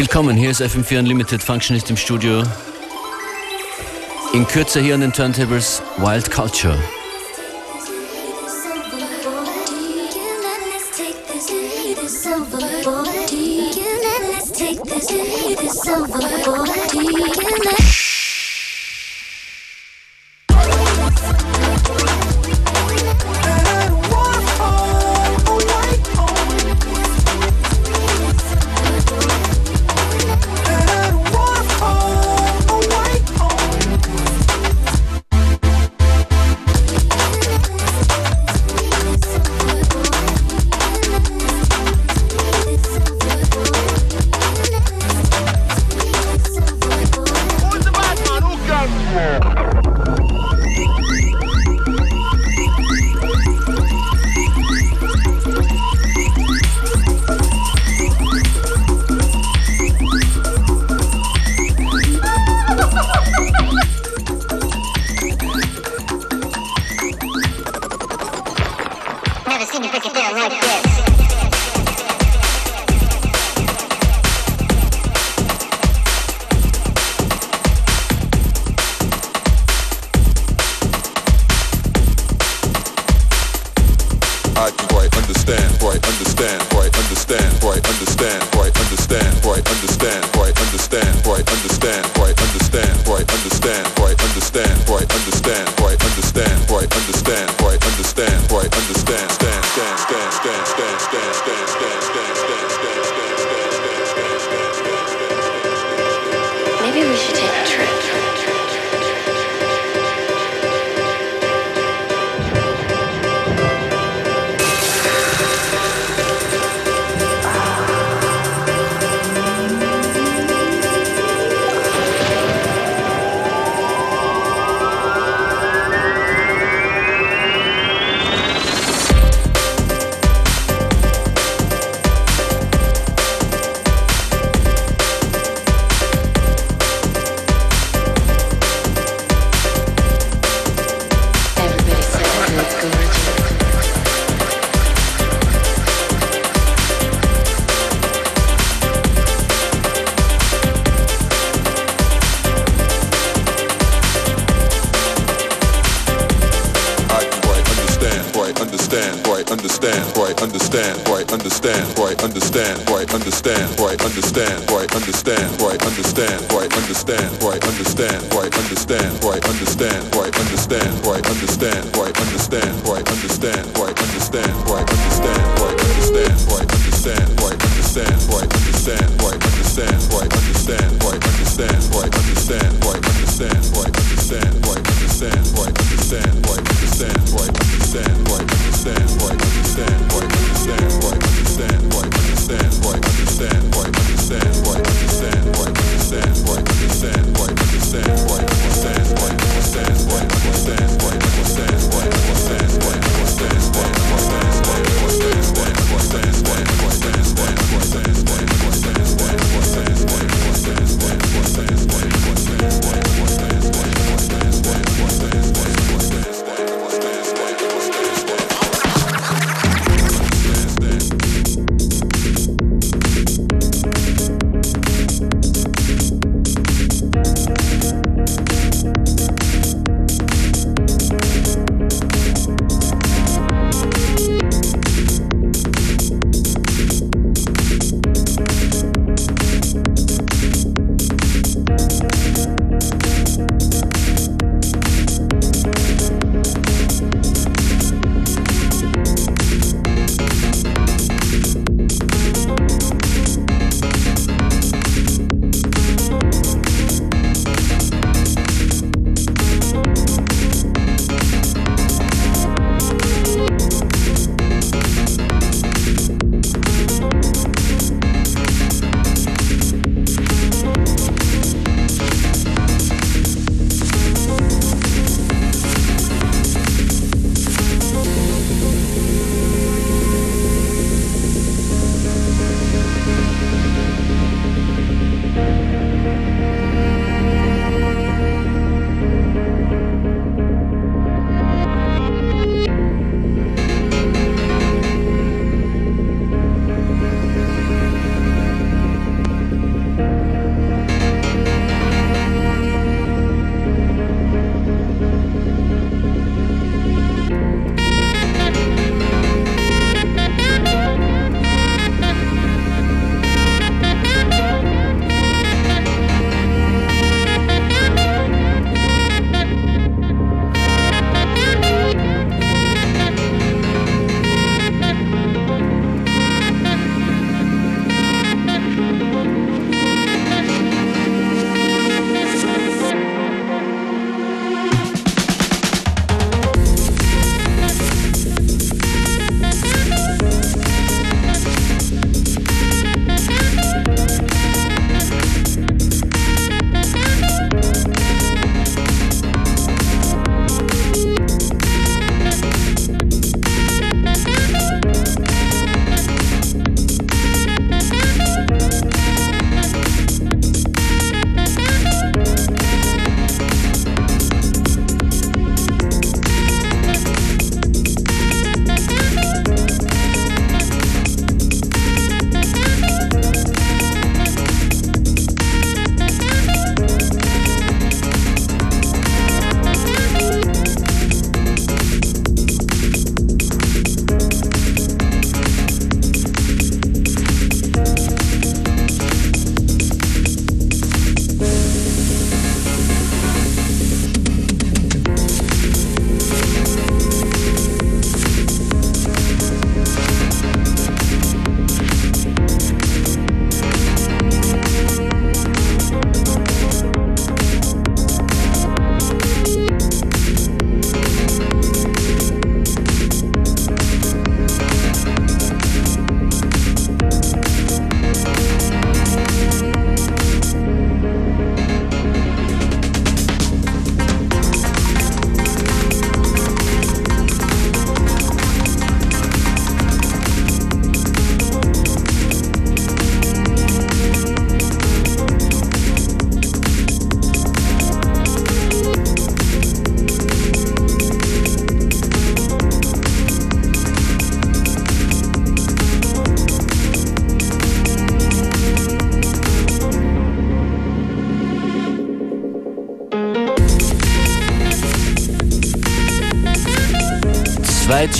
Willkommen, hier ist FM4 Unlimited Functionist im Studio. In Kürze hier an den Turntables Wild Culture. understand, for I understand, for I understand, for I understand, for I understand, for I understand, for I understand, for I understand, for I understand, for I understand, for I understand, for I understand, for I understand, for I understand, for I understand, for I understand, stand, stand, stand, stand, stand. understand why understand why understand why understand why understand why understand why understand why understand why understand why understand why understand why understand why understand why understand why understand why understand understand understand understand understand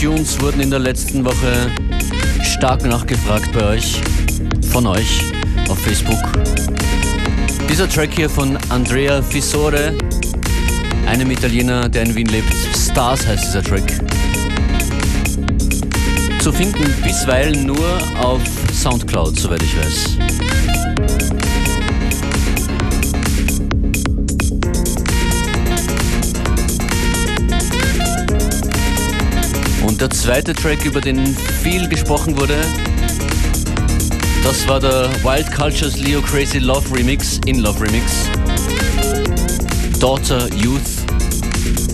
Tunes wurden in der letzten Woche stark nachgefragt bei euch, von euch auf Facebook. Dieser Track hier von Andrea Fisore, einem Italiener, der in Wien lebt. Stars heißt dieser Track. Zu finden bisweilen nur auf Soundcloud, soweit ich weiß. Der zweite Track, über den viel gesprochen wurde, das war der Wild Cultures Leo Crazy Love Remix, In Love Remix. Daughter Youth.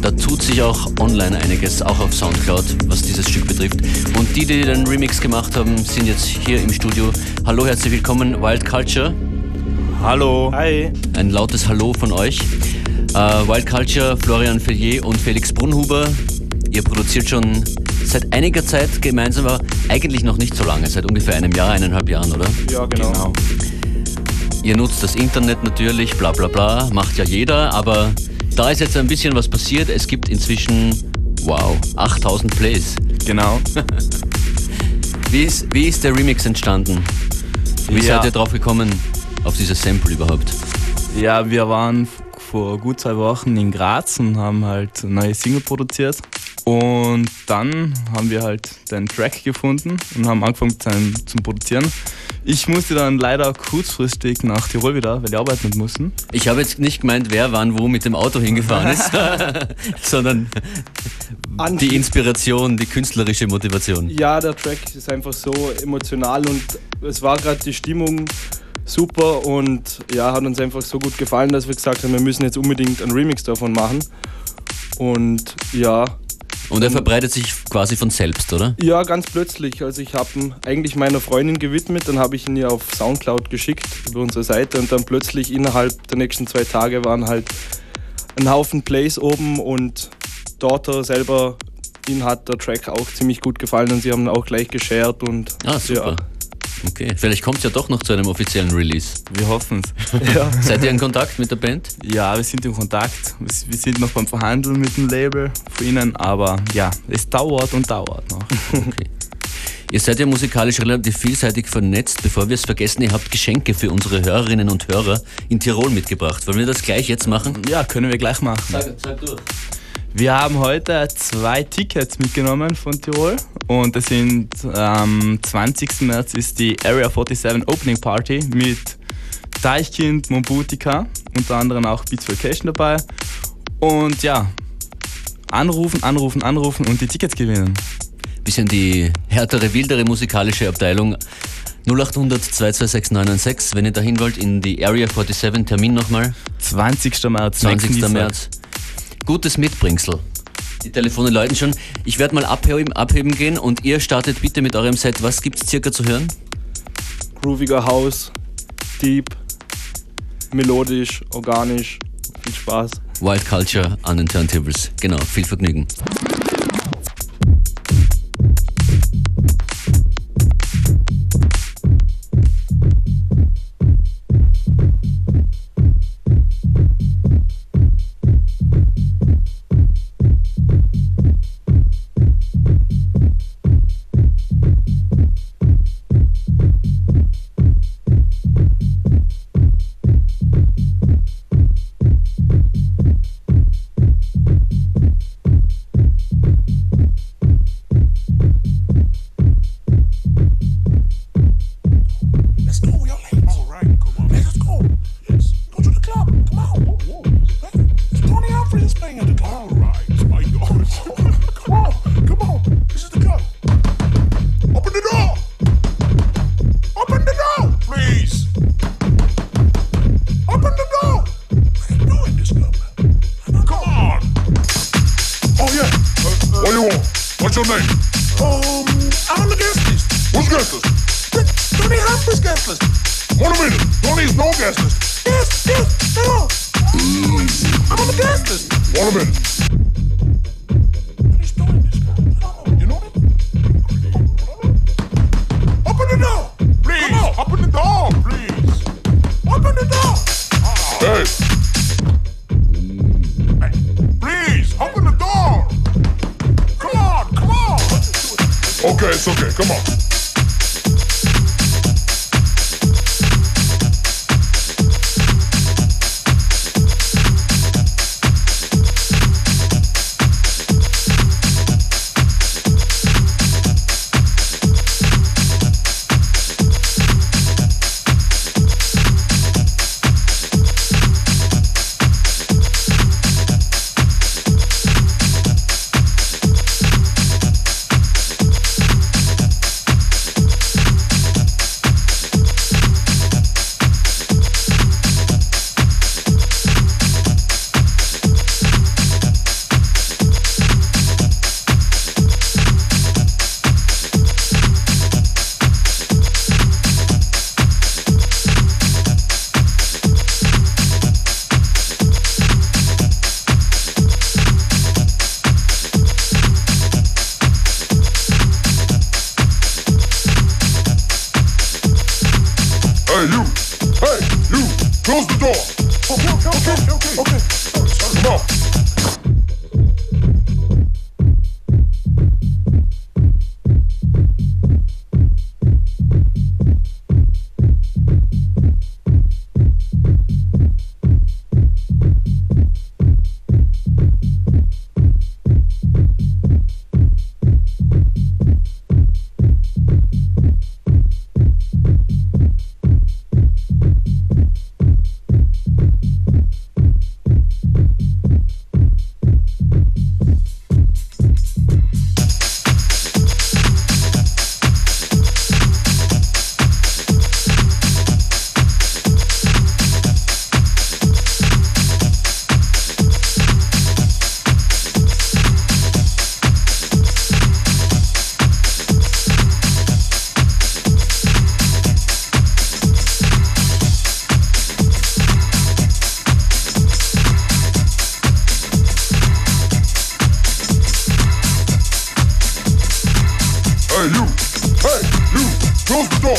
Da tut sich auch online einiges, auch auf Soundcloud, was dieses Stück betrifft. Und die, die den Remix gemacht haben, sind jetzt hier im Studio. Hallo, herzlich willkommen, Wild Culture. Hallo. Hi. Ein lautes Hallo von euch. Äh, Wild Culture, Florian Fellier und Felix Brunhuber. Ihr produziert schon seit einiger Zeit gemeinsam, aber eigentlich noch nicht so lange, seit ungefähr einem Jahr, eineinhalb Jahren, oder? Ja, genau. Ihr nutzt das Internet natürlich, bla bla bla, macht ja jeder, aber da ist jetzt ein bisschen was passiert. Es gibt inzwischen, wow, 8000 Plays. Genau. Wie ist, wie ist der Remix entstanden? Wie Ja. seid ihr drauf gekommen, auf dieses Sample überhaupt? Ja, wir waren vor gut zwei Wochen in Graz und haben halt eine neue Single produziert. Und dann haben wir halt den Track gefunden und haben angefangen zum, zum Produzieren. Ich musste dann leider kurzfristig nach Tirol wieder, weil die arbeiten mussten. Ich habe jetzt nicht gemeint, wer wann wo mit dem Auto hingefahren ist, sondern die Inspiration, die künstlerische Motivation. Ja, der Track ist einfach so emotional und es war gerade die Stimmung super und ja, hat uns einfach so gut gefallen, dass wir gesagt haben, wir müssen jetzt unbedingt einen Remix davon machen. Und ja, Und er verbreitet sich quasi von selbst, oder? ja, ganz plötzlich. Also ich habe ihn eigentlich meiner Freundin gewidmet, dann habe ich ihn ihr auf Soundcloud geschickt über unsere Seite und dann plötzlich innerhalb der nächsten zwei Tage waren halt ein Haufen Plays oben und Daughter selber, ihnen hat der Track auch ziemlich gut gefallen und sie haben ihn auch gleich geshared und Ah, super. Okay, vielleicht kommt es ja doch noch zu einem offiziellen Release. Wir hoffen es. Ja. Seid ihr in Kontakt mit der Band? Ja, wir sind in Kontakt. Wir wir sind noch beim Verhandeln mit dem Label von ihnen, aber ja, es dauert und dauert noch. Okay. Ihr seid ja musikalisch relativ vielseitig vernetzt. Bevor wir es vergessen, ihr habt Geschenke für unsere Hörerinnen und Hörer in Tirol mitgebracht. Wollen wir das gleich jetzt machen? Ja, können wir gleich machen. Sag, sag durch. Wir haben heute zwei Tickets mitgenommen von Tirol und das sind am 20. März ist die Area 47 Opening Party mit Deichkind, Mombutika, unter anderem auch Beats Vacation dabei. Und ja, anrufen, anrufen, anrufen und die Tickets gewinnen. Bisschen die härtere, wildere musikalische Abteilung. 0800 226 996, wenn ihr dahin wollt, in die Area 47. Termin nochmal. 20. März, 20. nächsten Dienstag. März. Gutes Mitbringsel. Die Telefone läuten schon. Ich werde mal abheben, abheben gehen und ihr startet bitte mit eurem Set. Was gibt's circa zu hören? grooviger House, deep, melodisch, organisch. Viel Spaß. Wild Culture an den Turntables. Genau, viel Vergnügen. Hey, you. Hey, you. Close the door.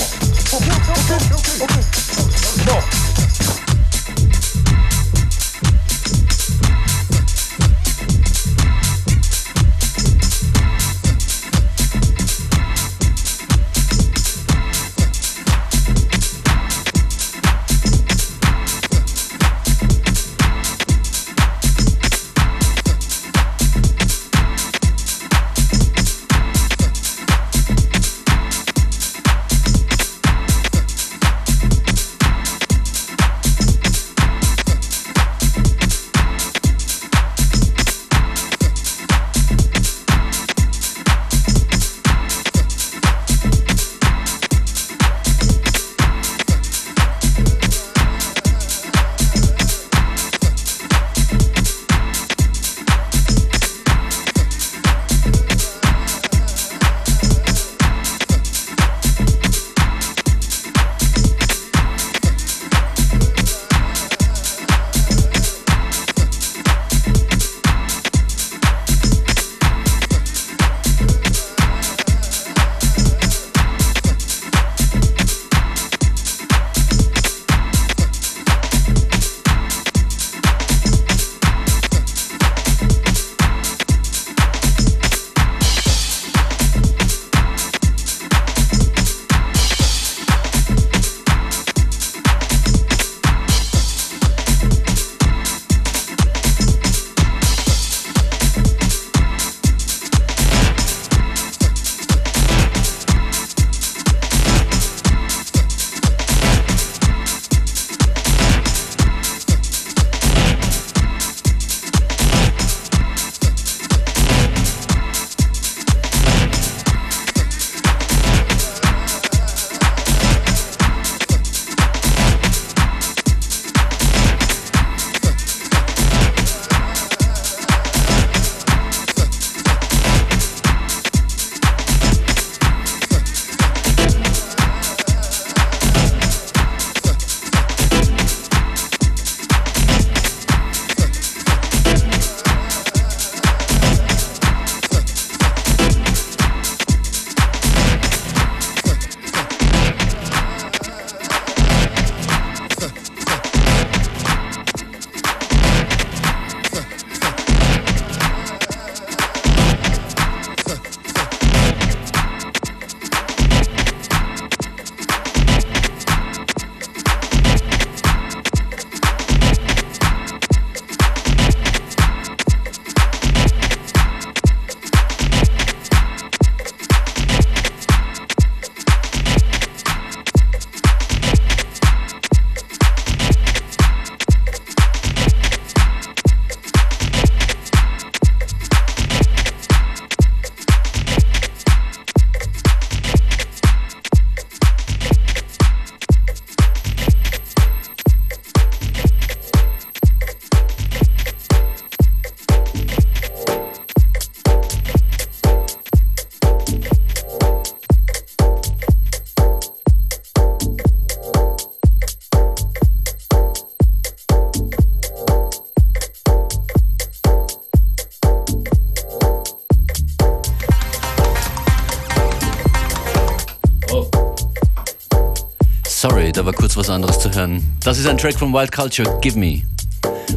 Was anderes zu hören. Das ist ein Track von Wild Culture, Give Me.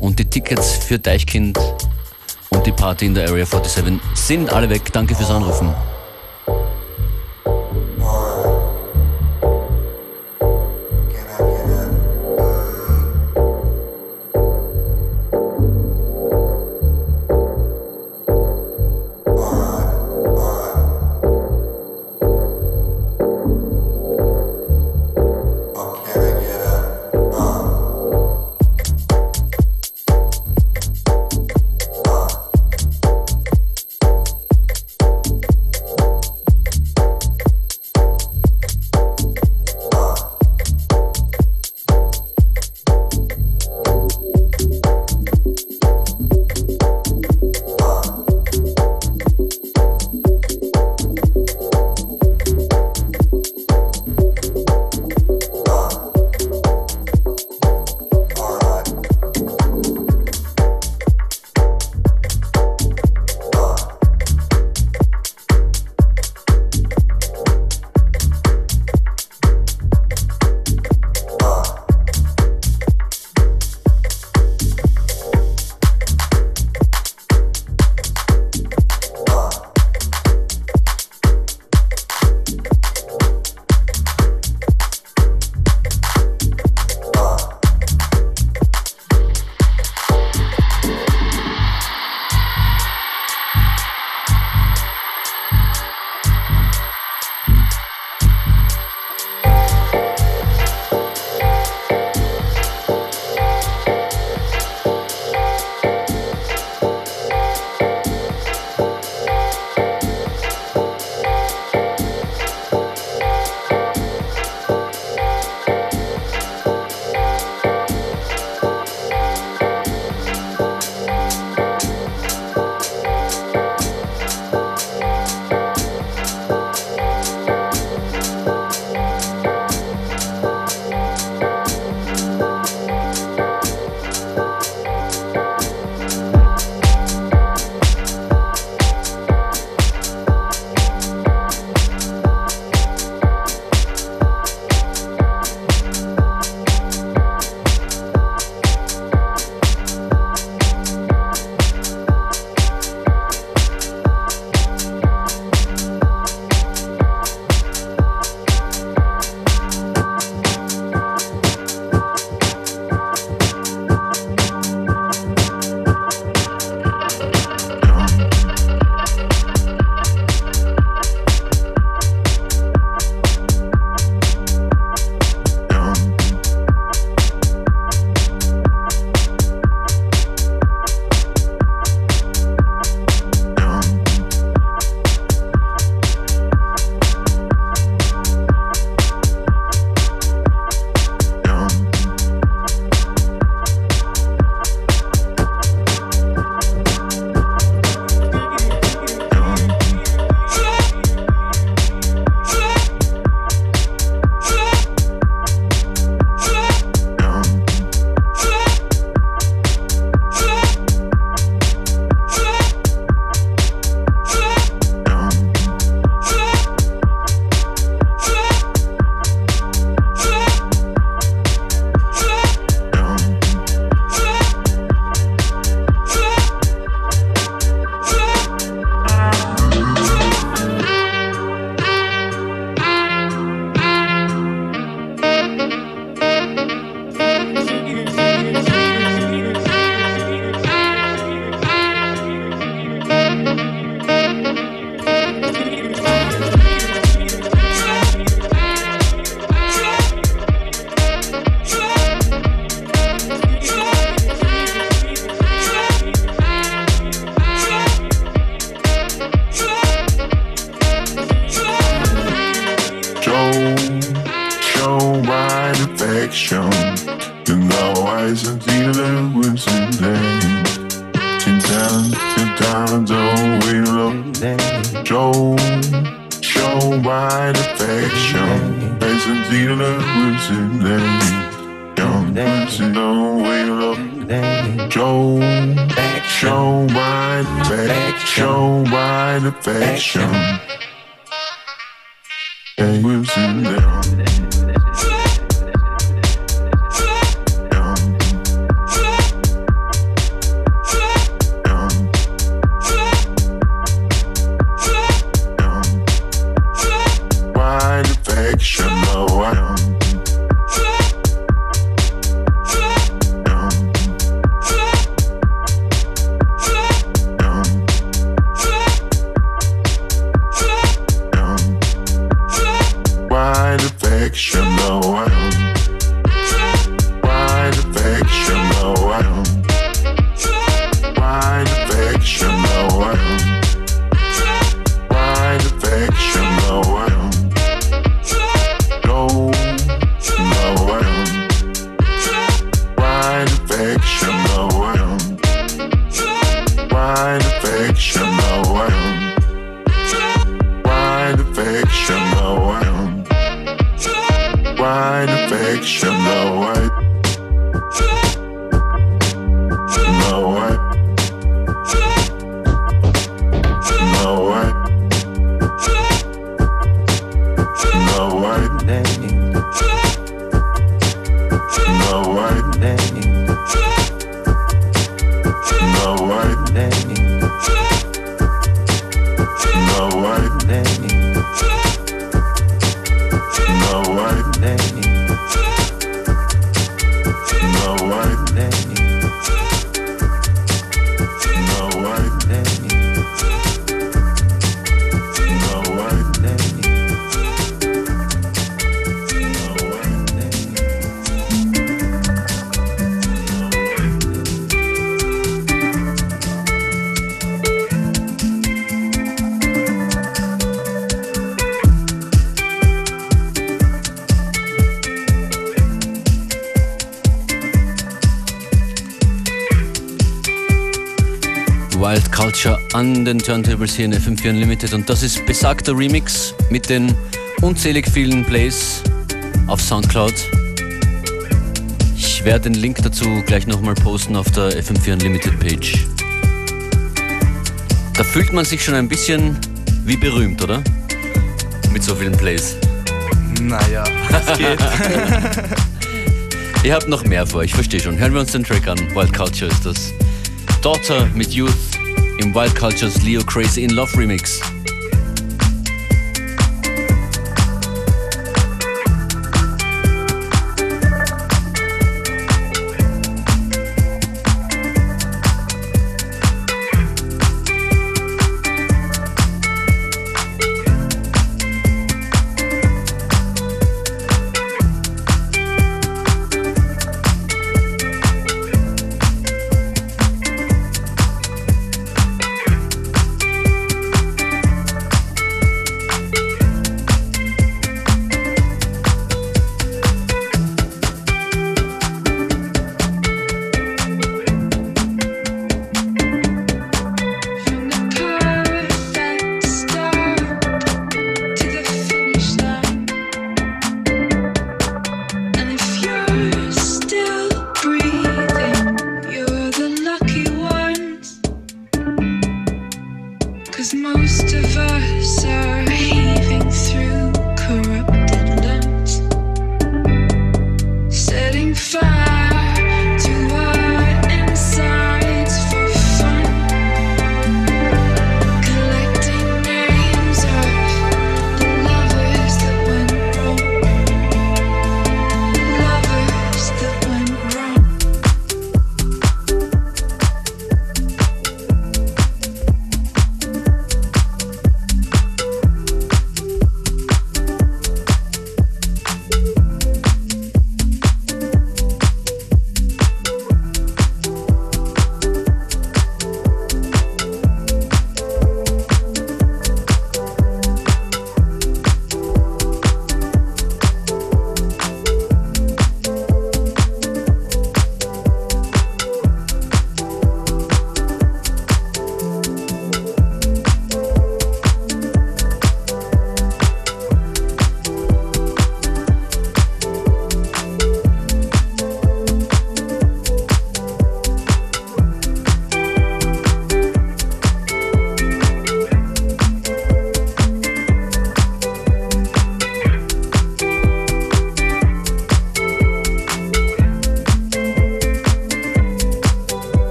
Und die Tickets für Deichkind und die Party in der Area 47 sind alle weg. Danke fürs Anrufen. show we love. Show, show wide affection. Facing dealers in them. Young person, no we love. Show, show wide affection. Show wide affection. Hey, we've seen them. An den Turntables hier in FM4 Unlimited und das ist besagter Remix mit den unzählig vielen Plays auf Soundcloud. Ich werde den Link dazu gleich nochmal posten auf der FM4 Unlimited Page. Da fühlt man sich schon ein bisschen wie berühmt, oder? Mit so vielen Plays. Naja, geht. Ihr habt noch mehr vor, ich verstehe schon. Hören wir uns den Track an. Wild Culture ist das. Daughter mit Youth im Wild Cultures Leo Crazy in Love Remix.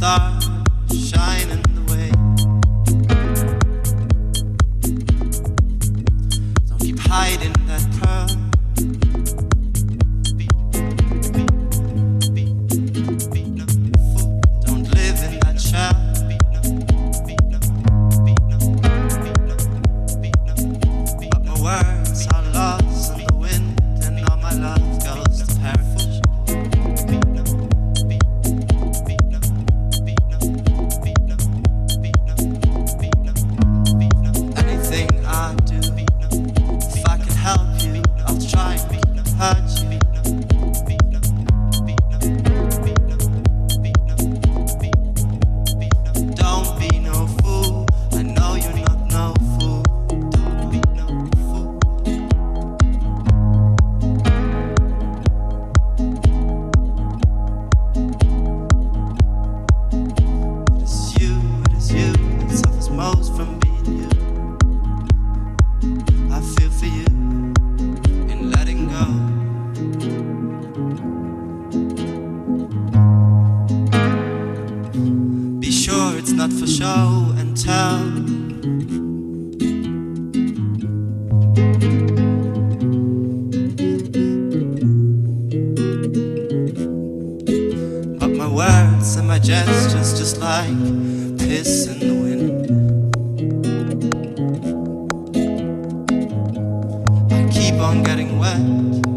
stars shining. Getting wet.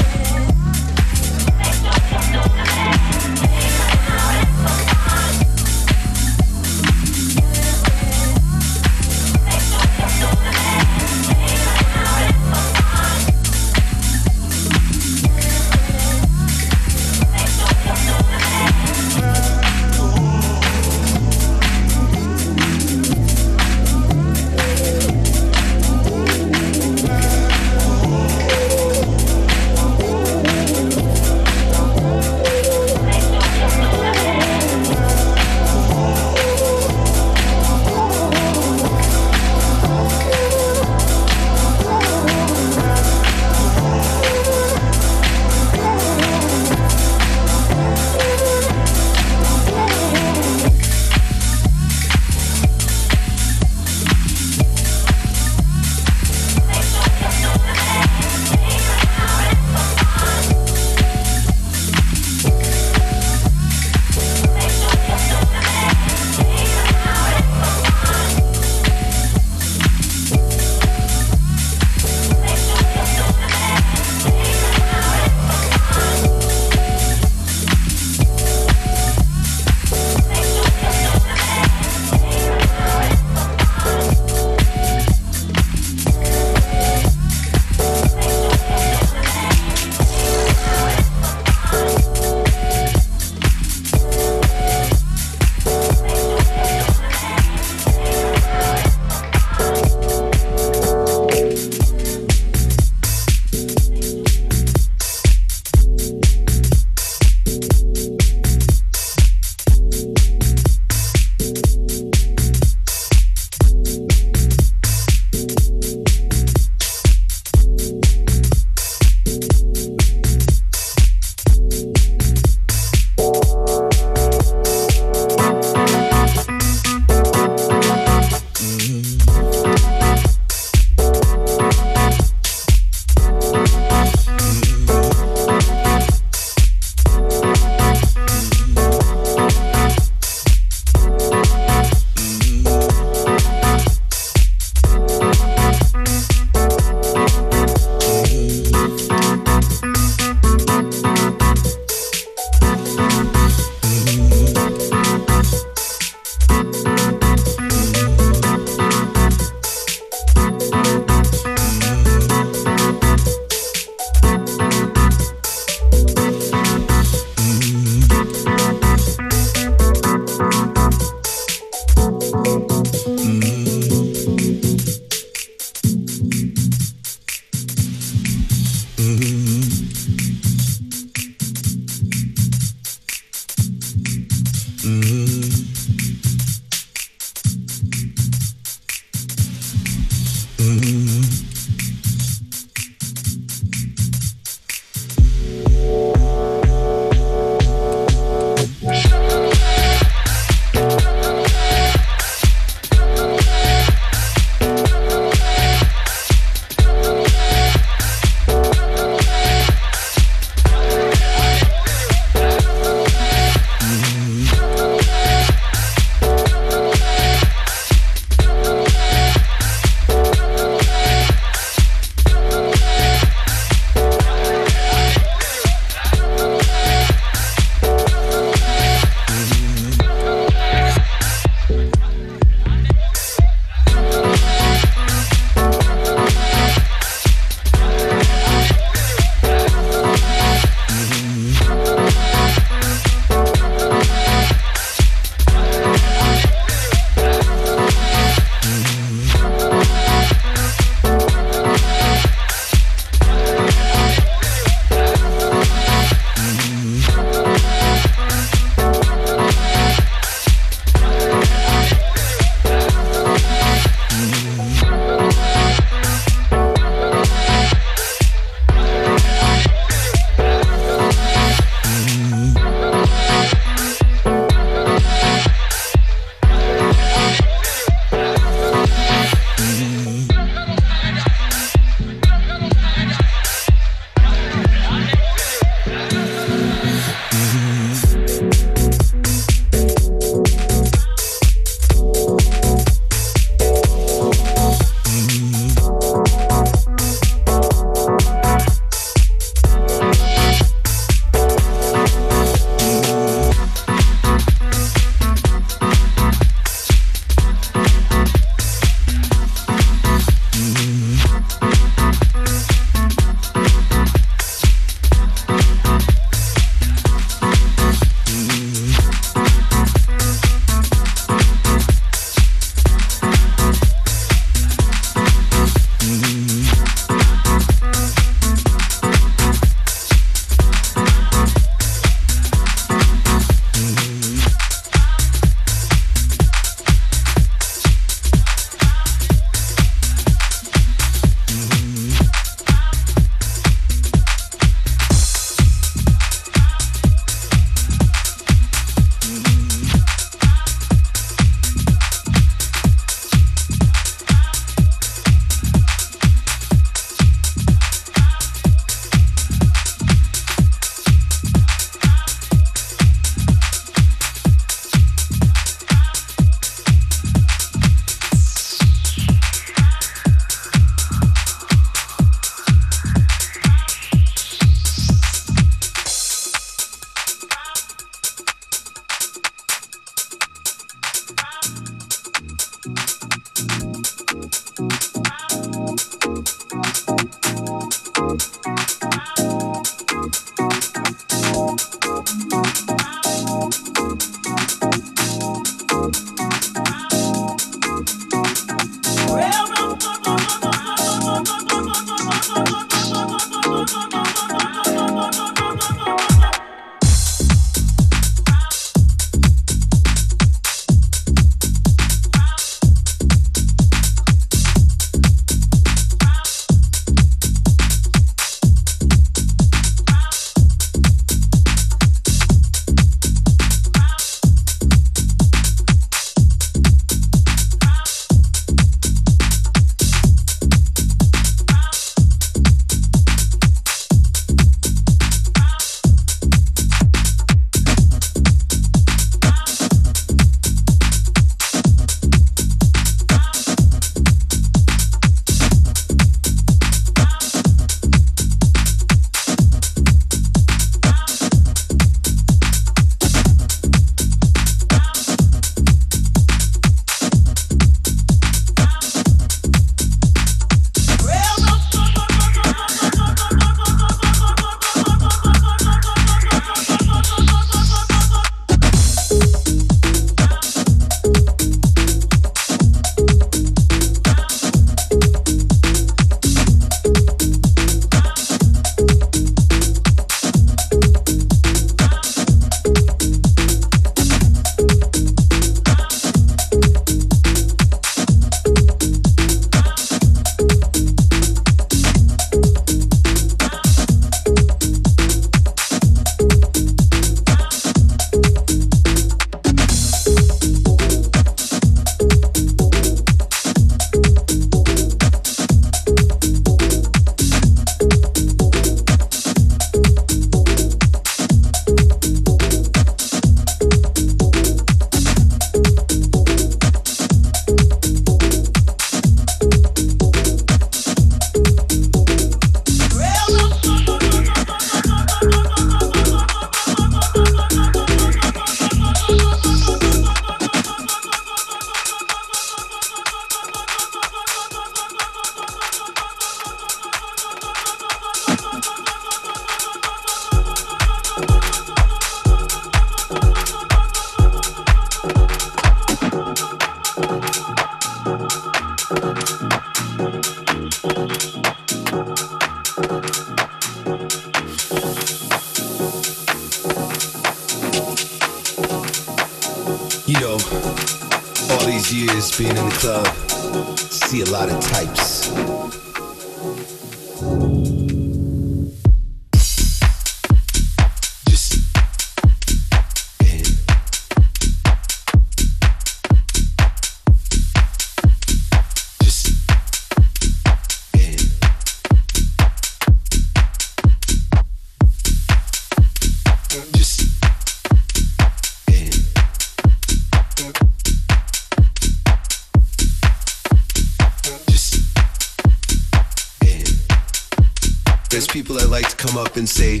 up and say,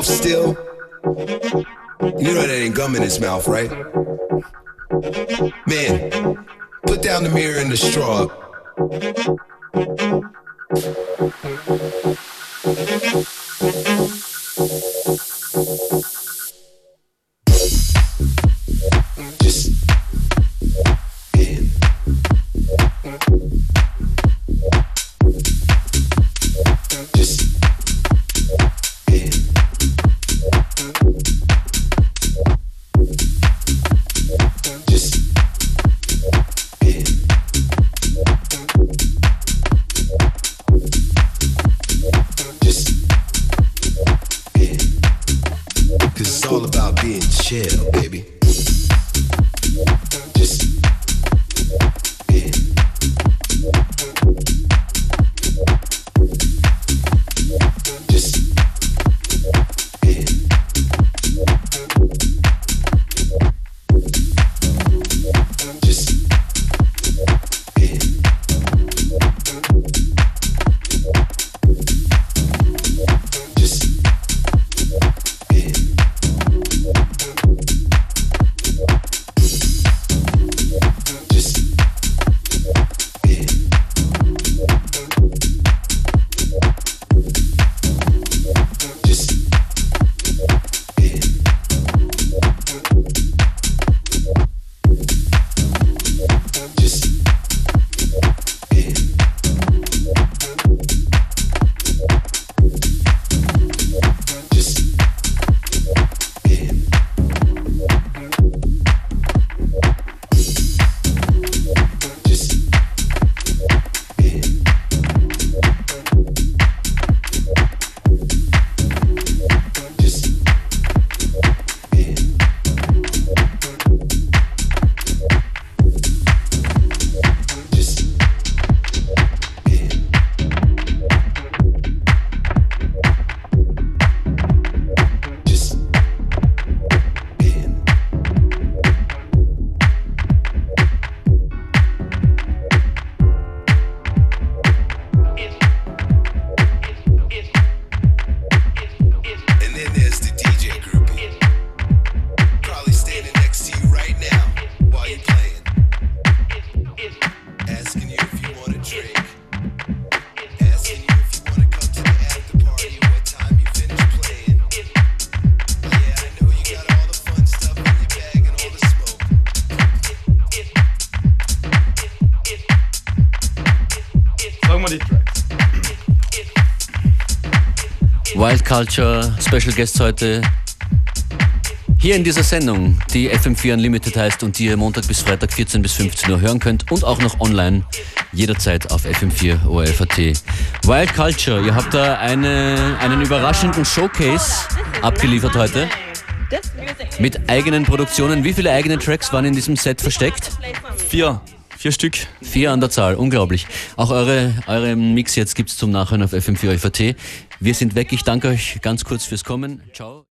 yourself still? You know that ain't gum in his mouth, right? Man, put down the mirror and the straw. Culture Special Guests heute hier in dieser Sendung, die FM4 Unlimited heißt und die ihr Montag bis Freitag 14 bis 15 Uhr hören könnt und auch noch online jederzeit auf FM4 ORFAT. Wild Culture, ihr habt da eine, einen überraschenden Showcase abgeliefert heute. Mit eigenen Produktionen. Wie viele eigene Tracks waren in diesem Set versteckt? Vier. Vier Stück. Vier an der Zahl, unglaublich. Auch eure, euren Mix jetzt gibt es zum Nachhören auf FM4 FAT. Wir sind weg. Ich danke euch ganz kurz fürs Kommen. Ciao.